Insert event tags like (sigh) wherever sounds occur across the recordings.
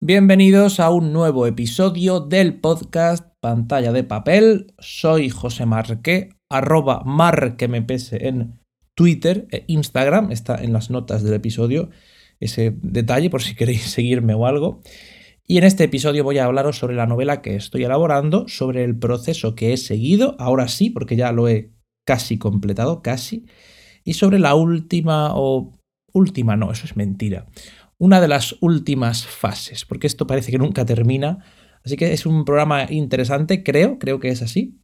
Bienvenidos a un nuevo episodio del podcast Pantalla de Papel. Soy José Marque, arroba marquemps en Twitter e Instagram. Está en las notas del episodio ese detalle por si queréis (laughs) seguirme o algo. Y en este episodio voy a hablaros sobre la novela que estoy elaborando, sobre el proceso que he seguido, ahora sí, porque ya lo he casi completado, casi, y sobre la última o última, no, eso es mentira una de las últimas fases, porque esto parece que nunca termina. Así que es un programa interesante, creo, creo que es así.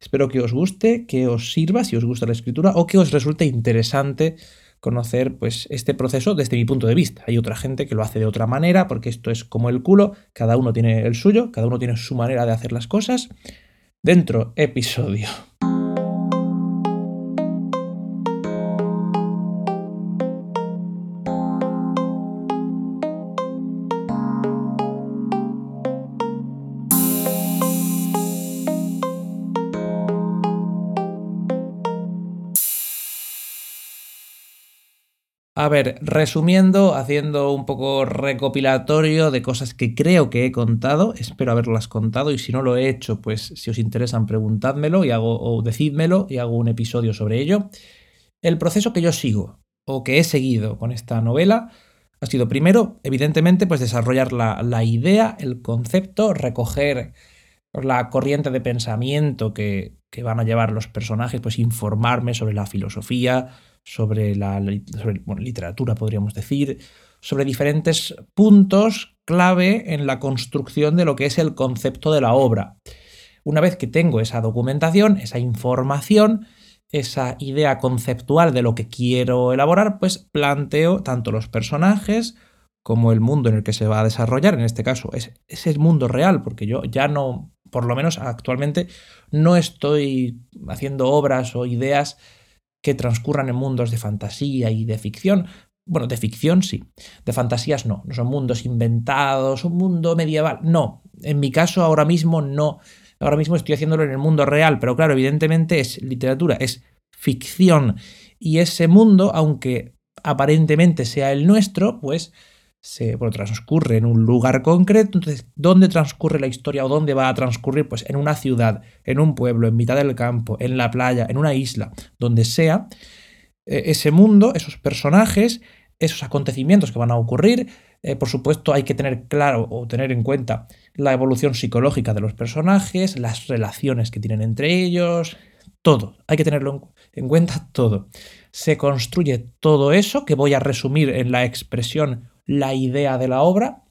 Espero que os guste, que os sirva si os gusta la escritura o que os resulte interesante conocer pues este proceso desde mi punto de vista. Hay otra gente que lo hace de otra manera porque esto es como el culo, cada uno tiene el suyo, cada uno tiene su manera de hacer las cosas. Dentro episodio. A ver, resumiendo, haciendo un poco recopilatorio de cosas que creo que he contado, espero haberlas contado y si no lo he hecho, pues si os interesan preguntádmelo y hago, o decídmelo y hago un episodio sobre ello. El proceso que yo sigo o que he seguido con esta novela ha sido primero, evidentemente, pues desarrollar la, la idea, el concepto, recoger la corriente de pensamiento que, que van a llevar los personajes, pues informarme sobre la filosofía, sobre la literatura, podríamos decir, sobre diferentes puntos clave en la construcción de lo que es el concepto de la obra. Una vez que tengo esa documentación, esa información, esa idea conceptual de lo que quiero elaborar, pues planteo tanto los personajes como el mundo en el que se va a desarrollar. En este caso, es, es el mundo real, porque yo ya no, por lo menos actualmente, no estoy haciendo obras o ideas que transcurran en mundos de fantasía y de ficción. Bueno, de ficción sí, de fantasías no, no son mundos inventados, un mundo medieval, no, en mi caso ahora mismo no, ahora mismo estoy haciéndolo en el mundo real, pero claro, evidentemente es literatura, es ficción. Y ese mundo, aunque aparentemente sea el nuestro, pues se transcurre en un lugar concreto. Entonces, ¿dónde transcurre la historia o dónde va a transcurrir? Pues en una ciudad, en un pueblo, en mitad del campo, en la playa, en una isla, donde sea. E, ese mundo, esos personajes, esos acontecimientos que van a ocurrir. Eh, por supuesto, hay que tener claro o tener en cuenta la evolución psicológica de los personajes, las relaciones que tienen entre ellos, todo. Hay que tenerlo en cuenta todo. Se construye todo eso que voy a resumir en la expresión la idea de la obra,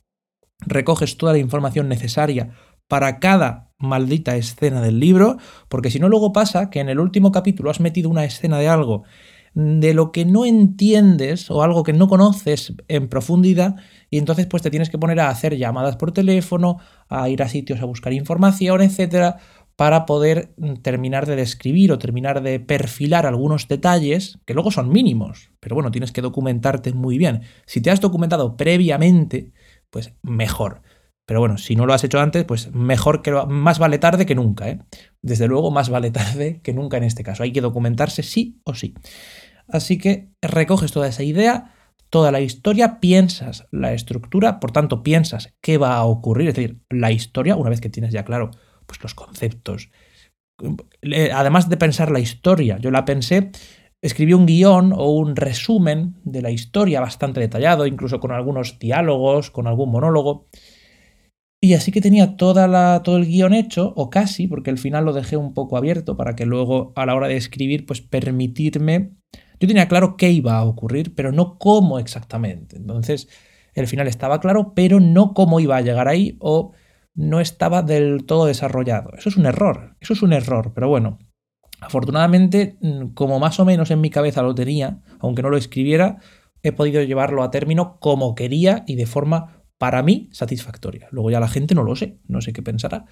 recoges toda la información necesaria para cada maldita escena del libro, porque si no luego pasa que en el último capítulo has metido una escena de algo de lo que no entiendes o algo que no conoces en profundidad y entonces pues te tienes que poner a hacer llamadas por teléfono, a ir a sitios a buscar información, etcétera, para poder mm, terminar de describir o terminar de perfilar algunos detalles que luego son mínimos, pero bueno, tienes que documentarte muy bien. Si te has documentado previamente, pues mejor. Pero bueno, si no lo has hecho antes, pues mejor que lo, más vale tarde que nunca, ¿eh? Desde luego, más vale (laughs) tarde que nunca en este caso. Hay que documentarse sí o sí. Así que recoges toda esa idea, toda la historia, piensas la estructura, por tanto, piensas qué va a ocurrir, es decir, la historia, una vez que tienes ya claro pues los conceptos. Además de pensar la historia, yo la pensé, escribí un guion o un resumen de la historia bastante detallado, incluso con algunos diálogos, con algún monólogo. Y así que tenía toda la, todo el guion hecho, o casi, porque al final lo dejé un poco abierto para que luego a la hora de escribir, pues permitirme... Yo tenía claro qué iba a ocurrir, pero no cómo exactamente. Entonces, el final estaba claro, pero no cómo iba a llegar ahí o no estaba del todo desarrollado. Eso es un error, eso es un error, pero bueno, afortunadamente, mm, como más o menos en mi cabeza lo tenía, aunque no lo escribiera, he podido llevarlo a término como quería y de forma, para mí, satisfactoria. Luego ya la gente no lo sé, no sé qué pensará.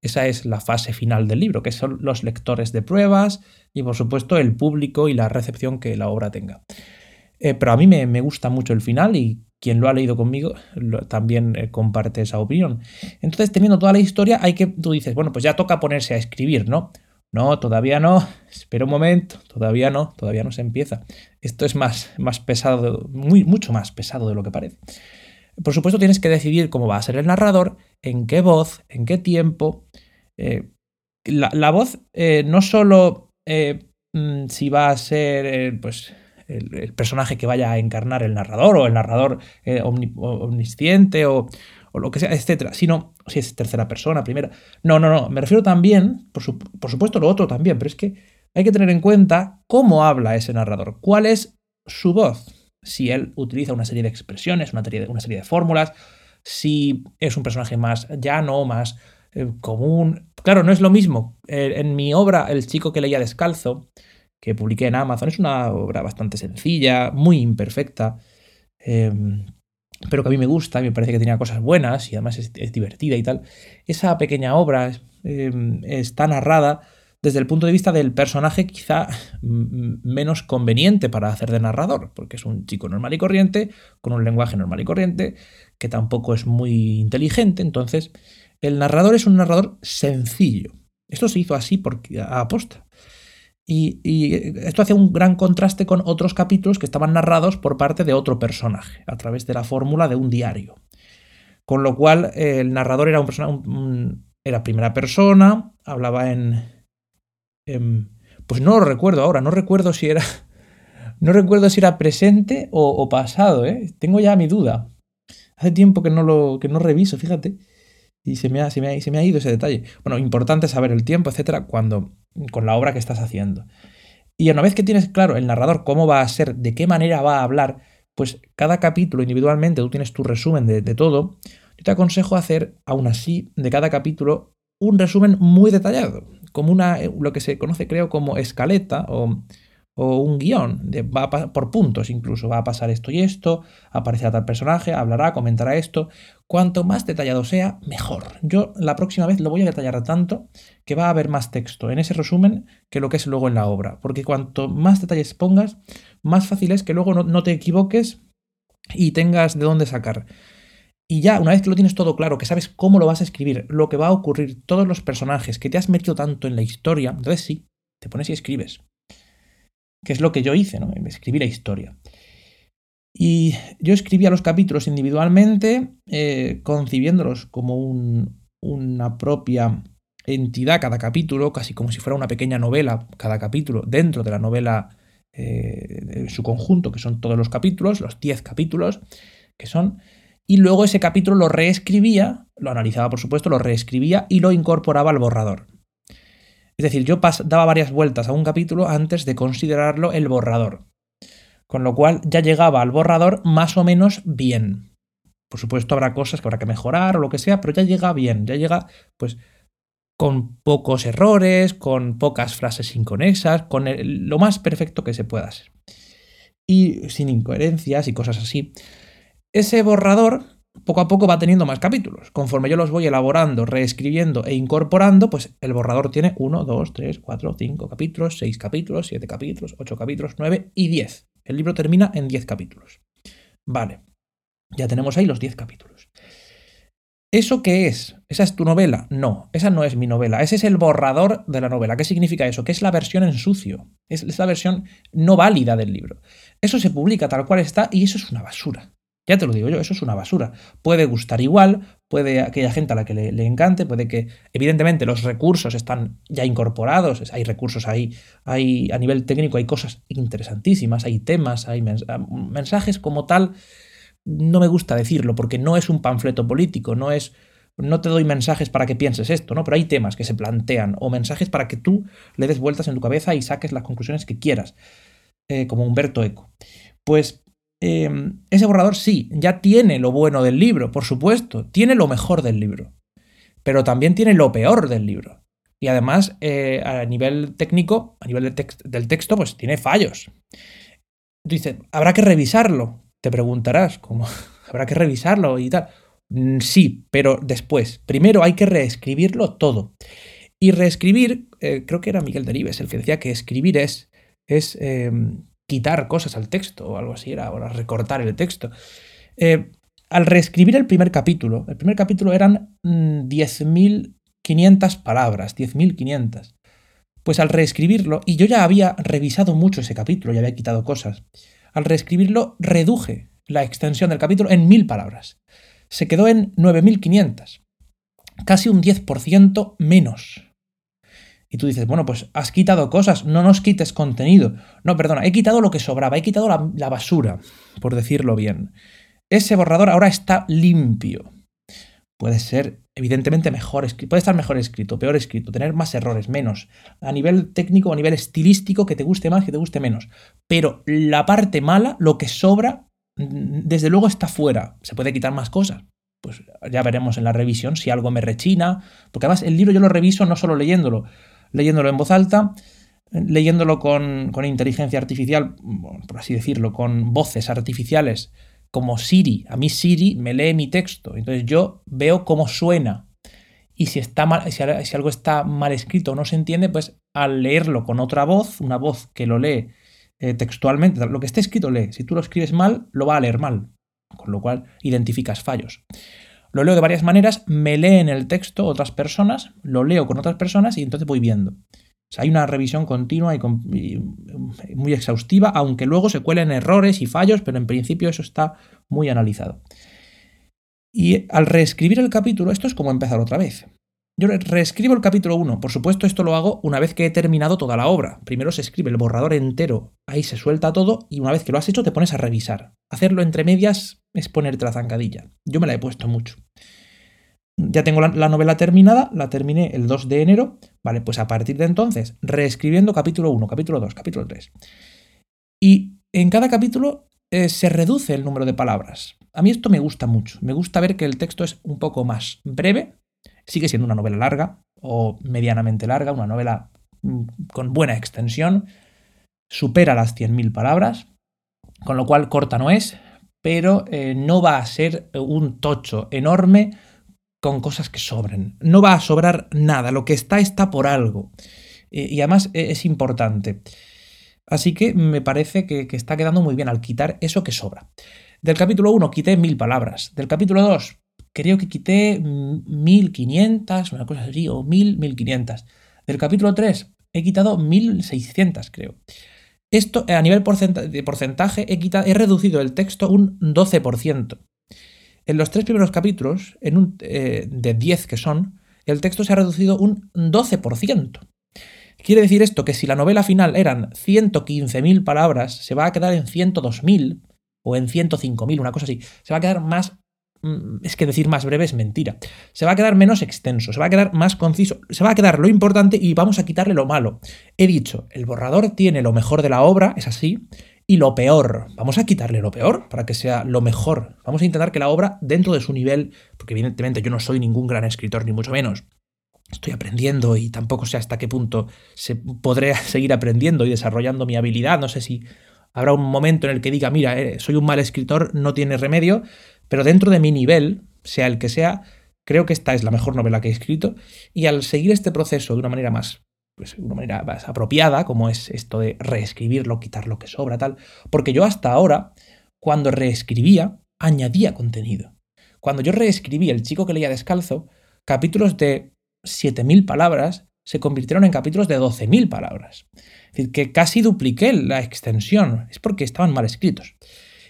Esa es la fase final del libro, que son los lectores de pruebas y, por supuesto, el público y la recepción que la obra tenga. Eh, pero a mí me, me, gusta mucho el final y quien lo ha leído conmigo también eh, comparte esa opinión. Entonces, teniendo toda la historia, hay que, tú dices, bueno, pues ya toca ponerse a escribir, ¿no? No, todavía no, espera un momento, todavía no, todavía no se empieza. Esto es más, más pesado, mucho más pesado de lo que parece. Por supuesto, tienes que decidir cómo va a ser el narrador, en qué voz, en qué tiempo. Eh, la, voz eh, no solo mm, si va a ser pues, el, personaje que vaya a encarnar el narrador o el narrador omnisciente o, lo que sea, etcétera, sino si es tercera persona, primera. No, no, no. Me refiero también, por, por supuesto, lo otro también, pero es que hay que tener en cuenta cómo habla ese narrador, cuál es su voz si él utiliza una serie de expresiones, una serie de, una serie de fórmulas, si es un personaje más llano, más eh, común. Claro, no es lo mismo. Eh, en mi obra, El chico que leía descalzo, que publiqué en Amazon, es una obra bastante sencilla, muy imperfecta, em, pero que a mí me gusta, me parece que tenía cosas buenas y además es, divertida y tal. Esa pequeña obra em, está narrada desde el punto de vista del personaje quizá menos conveniente para hacer de narrador, porque es un chico normal y corriente, con un lenguaje normal y corriente, que tampoco es muy inteligente, entonces el narrador es un narrador sencillo. Esto se hizo así porque, a aposta. Y, esto hace un gran contraste con otros capítulos que estaban narrados por parte de otro personaje, a través de la fórmula de un diario. Con lo cual, el narrador era un personaje, era primera persona, hablaba en, pues no lo recuerdo ahora, no recuerdo si era. (laughs) No recuerdo si era presente o, pasado, ¿eh? Tengo ya mi duda. Hace tiempo que no lo que no reviso, fíjate. Y se me, ha, se, me ha, se me ha ido ese detalle. Bueno, importante saber el tiempo, etcétera, cuando. con la obra que estás haciendo. Y una vez que tienes claro el narrador cómo va a ser, de qué manera va a hablar, pues cada capítulo individualmente tú tienes tu resumen de, todo. Yo te aconsejo hacer, aún así, de cada capítulo un resumen muy detallado como una, eh, lo que se conoce creo como escaleta o, un guion, de, va por puntos incluso, va a pasar esto y esto, aparecerá tal personaje, hablará, comentará esto. Cuanto más detallado sea, mejor. Yo la próxima vez lo voy a detallar tanto que va a haber más texto en ese resumen que lo que es luego en la obra, porque cuanto más detalles pongas, más fácil es que luego no, no te equivoques y tengas de dónde sacar. Y ya, una vez que lo tienes todo claro, que sabes cómo lo vas a escribir, lo que va a ocurrir, todos los personajes, que te has metido tanto en la historia, entonces sí, te pones y escribes. Que es lo que yo hice, ¿no? Escribí la historia. Y yo escribía los capítulos individualmente, eh, concibiéndolos como una propia entidad cada capítulo, casi como si fuera una pequeña novela cada capítulo, dentro de la novela eh, en su conjunto, que son todos los capítulos, los 10 capítulos, que son y luego ese capítulo lo reescribía, lo analizaba por supuesto, lo reescribía y lo incorporaba al borrador. Es decir, yo daba varias vueltas a un capítulo antes de considerarlo el borrador. Con lo cual ya llegaba al borrador más o menos bien. Por supuesto habrá cosas que habrá que mejorar o lo que sea, pero ya llega bien, ya llega pues con pocos errores, con pocas frases inconexas, con lo más perfecto que se pueda hacer. Y sin incoherencias y cosas así. Ese borrador poco a poco va teniendo más capítulos. Conforme yo los voy elaborando, reescribiendo e incorporando, pues el borrador tiene 1, 2, 3, 4, 5 capítulos, 6 capítulos, 7 capítulos, 8 capítulos, 9 y 10. El libro termina en 10 capítulos. Vale, ya tenemos ahí los 10 capítulos. ¿Eso qué es? ¿Esa es tu novela? No, esa no es mi novela. Ese es el borrador de la novela. ¿Qué significa eso? Que es la versión en sucio. Es la versión no válida del libro. Eso se publica tal cual está y eso es una basura. Ya te lo digo yo, eso es una basura. Puede gustar igual, puede aquella gente a la que le, encante, puede que, evidentemente, los recursos están ya incorporados, hay recursos ahí, hay, a nivel técnico hay cosas interesantísimas, hay temas, hay mensajes como tal. No me gusta decirlo porque no es un panfleto político, no es no te doy mensajes para que pienses esto, ¿no? Pero hay temas que se plantean o mensajes para que tú le des vueltas en tu cabeza y saques las conclusiones que quieras, eh, como Humberto Eco. Pues Em, ese borrador sí, ya tiene lo bueno del libro, por supuesto, tiene lo mejor del libro, pero también tiene lo peor del libro. Y además, eh, a nivel técnico, a nivel del texto, pues tiene fallos. Dice, habrá que revisarlo. Te preguntarás, ¿cómo? (laughs) ¿Habrá que revisarlo y tal? Mm, sí, pero después. Primero hay que reescribirlo todo. Y reescribir, eh, creo que era Miguel Delibes el que decía que escribir es, es em, quitar cosas al texto o algo así, era ahora recortar el texto. Eh, al reescribir el primer capítulo, el primer capítulo eran 10.500 mm, palabras, 10.500. Pues al reescribirlo, y yo ya había revisado mucho ese capítulo, ya había quitado cosas, al reescribirlo reduje la extensión del capítulo en 1000 palabras. Se quedó en 9500. Casi un 10% menos. Y tú dices, bueno, pues has quitado cosas, no nos quites contenido. No, perdona, he quitado lo que sobraba, he quitado la, basura, por decirlo bien. Ese borrador ahora está limpio. Puede ser, evidentemente, mejor puede estar mejor escrito, peor escrito, tener más errores, menos. A nivel técnico, a nivel estilístico, que te guste más, que te guste menos. Pero la parte mala, lo que sobra, mm, desde luego está fuera. Se puede quitar más cosas. Pues ya veremos en la revisión si algo me rechina. Porque además el libro yo lo reviso no solo leyéndolo, leyéndolo en voz alta, leyéndolo con, inteligencia artificial, por así decirlo, con voces artificiales como Siri. A mí Siri me lee mi texto, entonces yo veo cómo suena. Y si, está mal, si, algo está mal escrito o no se entiende, pues al leerlo con otra voz, una voz que lo lee eh, textualmente, lo que esté escrito lee. Si tú lo escribes mal, lo va a leer mal, con lo cual identificas fallos. Lo leo de varias maneras, me leen el texto otras personas, lo leo con otras personas y entonces voy viendo. hay una revisión continua y, muy exhaustiva, aunque luego se cuelen errores y fallos, pero en principio eso está muy analizado. Y al reescribir el capítulo, esto es como empezar otra vez. Yo reescribo el capítulo 1. Por supuesto, esto lo hago una vez que he terminado toda la obra. Primero se escribe el borrador entero, ahí se suelta todo y una vez que lo has hecho te pones a revisar. Hacerlo entre medias es ponerte la zancadilla. Yo me la he puesto mucho. Ya tengo la, novela terminada, la terminé el 2 de enero. Vale, pues a partir de entonces, reescribiendo capítulo 1, capítulo 2, capítulo 3. Y en cada capítulo eh, se reduce el número de palabras. A mí esto me gusta mucho. Me gusta ver que el texto es un poco más breve, Sigue siendo una novela larga o medianamente larga, una novela mm, con buena extensión, supera las 100.000 palabras, con lo cual corta no es, pero eh, no va a ser un tocho enorme con cosas que sobren. No va a sobrar nada, lo que está está por algo. y además es importante. Así que me parece que, que, está quedando muy bien al quitar eso que sobra. Del capítulo 1 quité mil palabras. Del capítulo 2 creo que quité 1500, una cosa así, o 1000, 1500. Del capítulo 3 he quitado 1600, creo. Esto a nivel de porcentaje he, quitado, he reducido el texto un 12%. En los tres primeros capítulos, en un, eh, de 10 que son, el texto se ha reducido un 12%. Quiere decir esto que si la novela final eran 115.000 palabras, se va a quedar en 102.000 o en 105.000, una cosa así. Se va a quedar más es que decir más breve es mentira. Se va a quedar menos extenso, se va a quedar más conciso, se va a quedar lo importante y vamos a quitarle lo malo. He dicho, el borrador tiene lo mejor de la obra, es así, y lo peor. Vamos a quitarle lo peor para que sea lo mejor. Vamos a intentar que la obra, dentro de su nivel, porque evidentemente yo no soy ningún gran escritor, ni mucho menos. Estoy aprendiendo y tampoco sé hasta qué punto se podré (laughs) seguir aprendiendo y desarrollando mi habilidad. No sé si habrá un momento en el que diga, mira, eh, soy un mal escritor, no tiene remedio, pero dentro de mi nivel, sea el que sea, creo que esta es la mejor novela que he escrito y al seguir este proceso de una manera más pues, una manera más apropiada, como es esto de reescribirlo, quitar lo que sobra, tal, porque yo hasta ahora, cuando reescribía, añadía contenido. Cuando yo reescribí El chico que leía descalzo, capítulos de 7.000 palabras se convirtieron en capítulos de 12.000 palabras. Es decir, que casi dupliqué la extensión. Es porque estaban mal escritos.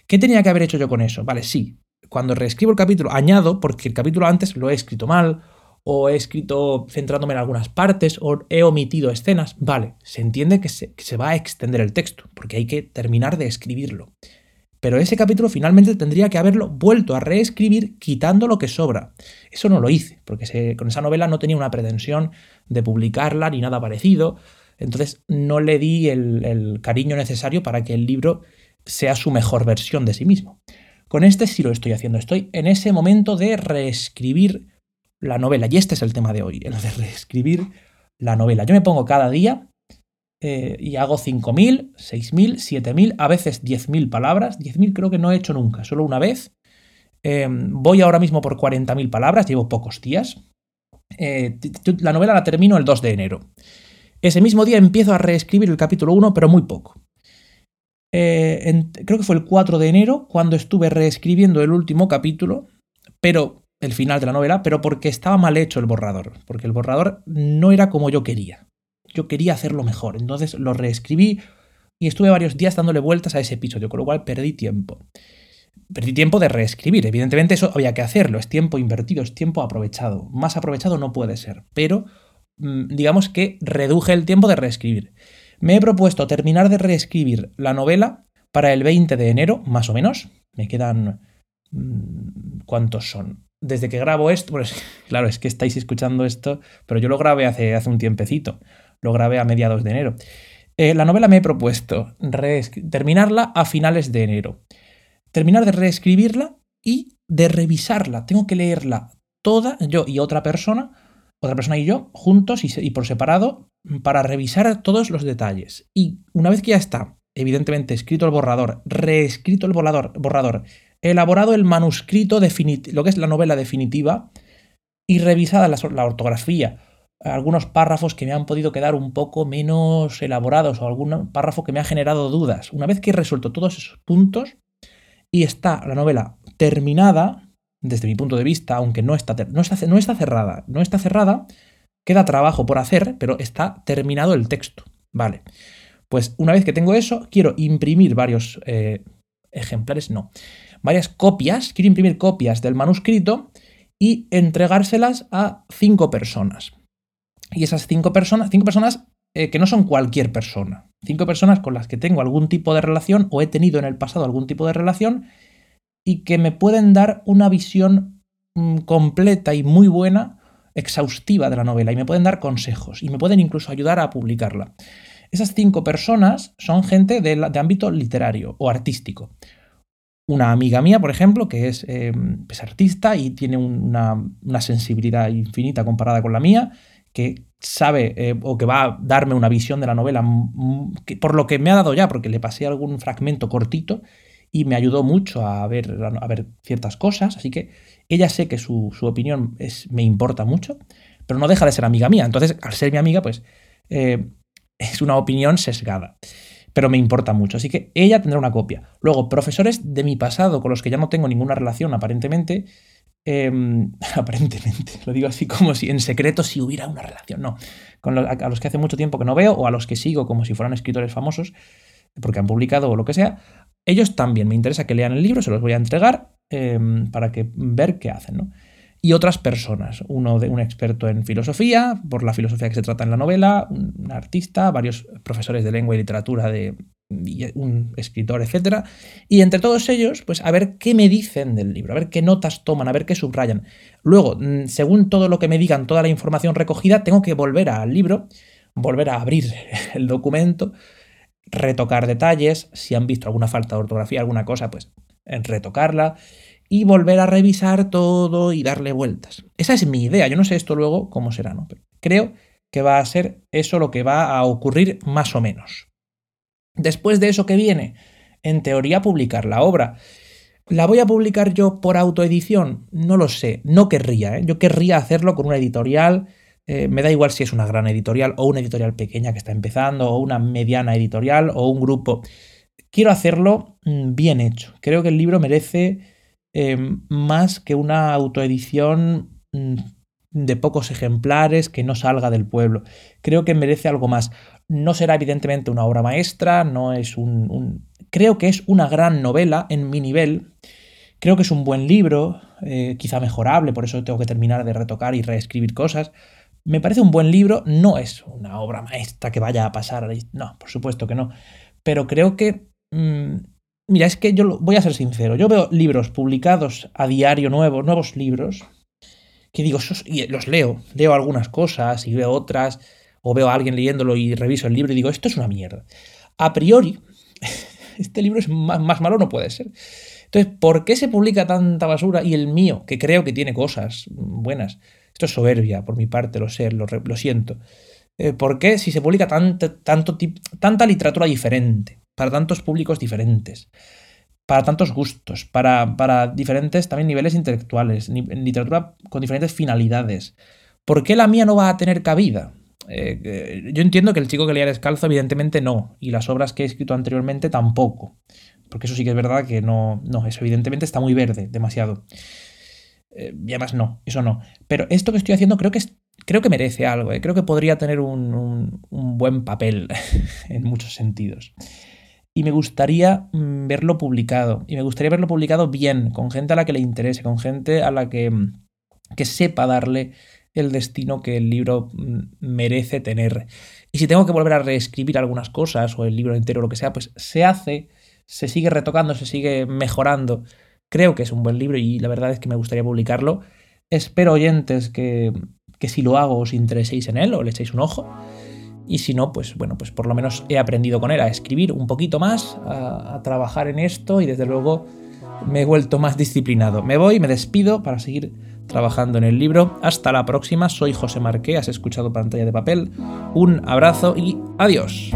¿Qué tenía que haber hecho yo con eso? Vale, sí, cuando reescribo el capítulo, añado, porque el capítulo antes lo he escrito mal, o he escrito centrándome en algunas partes, o he omitido escenas, vale, se entiende que se, va a extender el texto, porque hay que terminar de escribirlo. Pero ese capítulo finalmente tendría que haberlo vuelto a reescribir quitando lo que sobra. Eso no lo hice, porque con esa novela no tenía una pretensión de publicarla ni nada parecido. Entonces no le di el cariño necesario para que el libro sea su mejor versión de sí mismo. Con este sí lo estoy haciendo. Estoy en ese momento de reescribir la novela. Y este es el tema de hoy, el de reescribir la novela. Yo me pongo cada día eh, y hago 5.000, 6.000, 7.000, a veces 10.000 palabras. 10.000 creo que no he hecho nunca, solo una vez. Em, voy ahora mismo por 40.000 palabras, llevo pocos días. Eh, la novela la termino el 2 de enero. Ese mismo día empiezo a reescribir el capítulo 1, pero muy poco. Eh, creo que fue el 4 de enero, cuando estuve reescribiendo el último capítulo, pero el final de la novela, pero porque estaba mal hecho el borrador, porque el borrador no era como yo quería. Yo quería hacerlo mejor, entonces lo reescribí y estuve varios días dándole vueltas a ese episodio, con lo cual perdí tiempo. perdí tiempo de reescribir. Evidentemente eso había que hacerlo, es tiempo invertido, es tiempo aprovechado. Más aprovechado no puede ser, pero mm, digamos que reduje el tiempo de reescribir. Me he propuesto terminar de reescribir la novela para el 20 de enero, más o menos. Me quedan... Mm, ¿Cuántos son? Desde que grabo esto, pues (laughs) claro, es que estáis escuchando esto, pero yo lo grabé hace, hace un tiempecito. Lo grabé a mediados de enero. Eh, la novela me he propuesto terminarla a finales de enero terminar de reescribirla y de revisarla. Tengo que leerla toda, yo y otra persona, otra persona y yo, juntos y, por separado, para revisar todos los detalles. Y una vez que ya está, evidentemente, escrito el borrador, reescrito el borrador, elaborado el manuscrito definitivo, lo que es la novela definitiva, y revisada la ortografía, algunos párrafos que me han podido quedar un poco menos elaborados o algún párrafo que me ha generado dudas. Una vez que he resuelto todos esos puntos, y está la novela terminada, desde mi punto de vista, aunque no está, no está, no está cerrada, no está cerrada, queda trabajo por hacer, pero está terminado el texto. Vale. Pues una vez que tengo eso, quiero imprimir varios eh, ejemplares, no, varias copias, quiero imprimir copias del manuscrito y entregárselas a cinco personas. Y esas cinco personas, cinco personas eh, que no son cualquier persona. Cinco personas con las que tengo algún tipo de relación o he tenido en el pasado algún tipo de relación y que me pueden dar una visión mm, completa y muy buena, exhaustiva de la novela y me pueden dar consejos y me pueden incluso ayudar a publicarla. Esas cinco personas son gente de, ámbito literario o artístico. Una amiga mía, por ejemplo, que es, eh, artista y tiene una, una sensibilidad infinita comparada con la mía, que sabe eh, o que va a darme una visión de la novela, por lo que me ha dado ya, porque le pasé algún fragmento cortito y me ayudó mucho a ver, a ver ciertas cosas, así que ella sé que su, opinión es, me importa mucho, pero no deja de ser amiga mía, entonces al ser mi amiga, pues eh, es una opinión sesgada. Pero me importa mucho, así que ella tendrá una copia. Luego, profesores de mi pasado con los que ya no tengo ninguna relación aparentemente, Em, (laughs) aparentemente, lo digo así como si en secreto si hubiera una relación, no, con a los que hace mucho tiempo que no veo o a los que sigo como si fueran escritores famosos, porque han publicado o lo que sea, ellos también me interesa que lean el libro, se los voy a entregar em, para que ver qué hacen, ¿no? Y otras personas, uno de un experto en filosofía, por la filosofía que se trata en la novela, un artista, varios profesores de lengua y literatura de, un escritor, etcétera, y entre todos ellos, pues a ver qué me dicen del libro, a ver qué notas toman, a ver qué subrayan. Luego, mm, según todo lo que me digan, toda la información recogida, tengo que volver al libro, volver a abrir (laughs) el documento, retocar detalles, si han visto alguna falta de ortografía, alguna cosa, pues retocarla y volver a revisar todo y darle vueltas. Esa es mi idea, yo no sé esto luego cómo será, ¿no? Pero creo que va a ser eso lo que va a ocurrir más o menos. Después de eso que viene, en teoría, publicar la obra. ¿La voy a publicar yo por autoedición? No lo sé, no querría. ¿eh? Yo querría hacerlo con una editorial. Eh, me da igual si es una gran editorial o una editorial pequeña que está empezando o una mediana editorial o un grupo. Quiero hacerlo mm, bien hecho. Creo que el libro merece em, más que una autoedición mm, de pocos ejemplares que no salga del pueblo. Creo que merece algo más. No será evidentemente una obra maestra, no es un, Creo que es una gran novela en mi nivel. Creo que es un buen libro, eh, quizá mejorable, por eso tengo que terminar de retocar y reescribir cosas. Me parece un buen libro, no es una obra maestra que vaya a pasar. No, por supuesto que no. Pero creo que... Mm, mira, es que yo voy a ser sincero. Yo veo libros publicados a diario nuevos, nuevos libros, que digo, y los leo, leo algunas cosas y veo otras o veo a alguien leyéndolo y reviso el libro y digo, esto es una mierda. A priori, (laughs) este libro es más, malo no puede ser. Entonces, ¿por qué se publica tanta basura y el mío, que creo que tiene cosas buenas? Esto es soberbia por mi parte, lo sé, lo, siento. Eh, ¿Por qué si se publica tanto, tanto, tanta literatura diferente, para tantos públicos diferentes, para tantos gustos, para, para diferentes también niveles intelectuales, literatura con diferentes finalidades, ¿por qué la mía no va a tener cabida? Eh, yo entiendo que el chico que leía descalzo, evidentemente no, y las obras que he escrito anteriormente tampoco, porque eso sí que es verdad que no, no, eso evidentemente está muy verde, demasiado. Eh, y además no, eso no. Pero esto que estoy haciendo creo que, creo que merece algo, eh, creo que podría tener un, buen papel (laughs) en muchos sentidos. y me gustaría mm, verlo publicado. Y me gustaría verlo publicado bien, con gente a la que le interese, con gente a la que, mm, que sepa darle el destino que el libro mm, merece tener. Y si tengo que volver a reescribir algunas cosas o el libro entero o lo que sea, pues se hace, se sigue retocando, se sigue mejorando. Creo que es un buen libro y la verdad es que me gustaría publicarlo. Espero oyentes que, que si lo hago os intereséis en él o le echéis un ojo. Y si no, pues bueno, pues por lo menos he aprendido con él a escribir un poquito más, a, a trabajar en esto y desde luego me he vuelto más disciplinado. Me voy, me despido para seguir trabajando en el libro. Hasta la próxima, soy José Marqué, has escuchado pantalla de papel. Un abrazo y adiós.